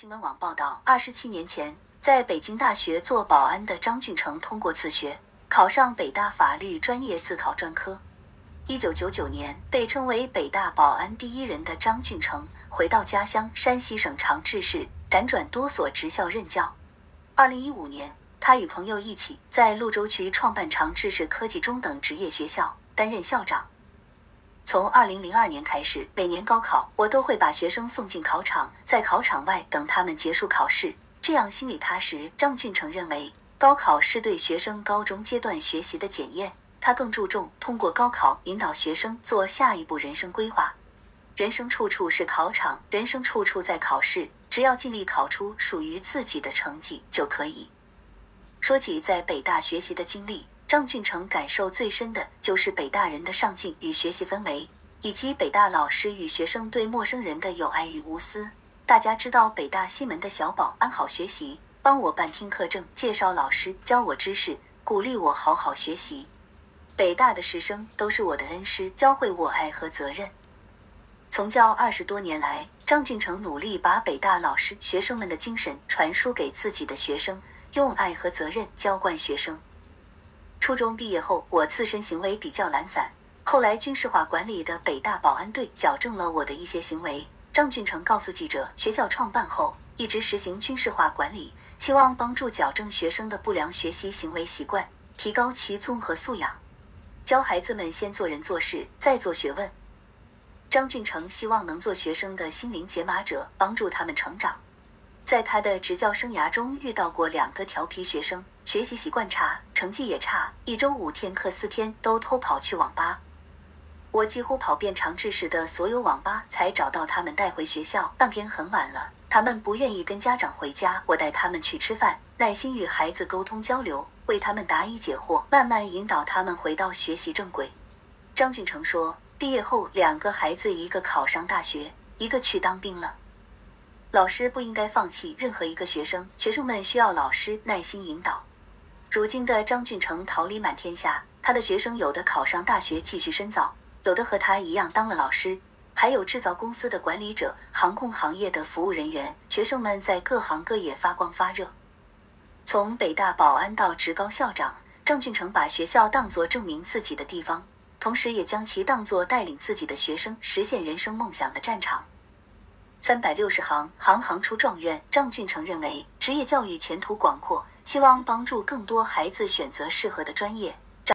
新闻网报道，二十七年前，在北京大学做保安的张俊成通过自学，考上北大法律专业自考专科。一九九九年，被称为北大保安第一人的张俊成回到家乡山西省长治市，辗转多所职校任教。二零一五年，他与朋友一起在潞州区创办长治市科技中等职业学校，担任校长。从二零零二年开始，每年高考，我都会把学生送进考场，在考场外等他们结束考试，这样心里踏实。张俊成认为，高考是对学生高中阶段学习的检验，他更注重通过高考引导学生做下一步人生规划。人生处处是考场，人生处处在考试，只要尽力考出属于自己的成绩就可以。说起在北大学习的经历。张俊成感受最深的就是北大人的上进与学习氛围，以及北大老师与学生对陌生人的友爱与无私。大家知道北大西门的小宝安好学习，帮我办听课证，介绍老师教我知识，鼓励我好好学习。北大的师生都是我的恩师，教会我爱和责任。从教二十多年来，张俊成努力把北大老师、学生们的精神传输给自己的学生，用爱和责任浇灌学生。初中毕业后，我自身行为比较懒散。后来军事化管理的北大保安队矫正了我的一些行为。张俊成告诉记者，学校创办后一直实行军事化管理，希望帮助矫正学生的不良学习行为习惯，提高其综合素养，教孩子们先做人做事，再做学问。张俊成希望能做学生的心灵解码者，帮助他们成长。在他的执教生涯中，遇到过两个调皮学生，学习习惯差，成绩也差，一周五天课四天都偷跑去网吧。我几乎跑遍长治市的所有网吧，才找到他们带回学校。当天很晚了，他们不愿意跟家长回家，我带他们去吃饭，耐心与孩子沟通交流，为他们答疑解惑，慢慢引导他们回到学习正轨。张俊成说，毕业后两个孩子，一个考上大学，一个去当兵了。老师不应该放弃任何一个学生，学生们需要老师耐心引导。如今的张俊成桃李满天下，他的学生有的考上大学继续深造，有的和他一样当了老师，还有制造公司的管理者、航空行业的服务人员。学生们在各行各业发光发热。从北大保安到职高校长，张俊成把学校当作证明自己的地方，同时也将其当作带领自己的学生实现人生梦想的战场。三百六十行，行行出状元。张俊成认为，职业教育前途广阔，希望帮助更多孩子选择适合的专业，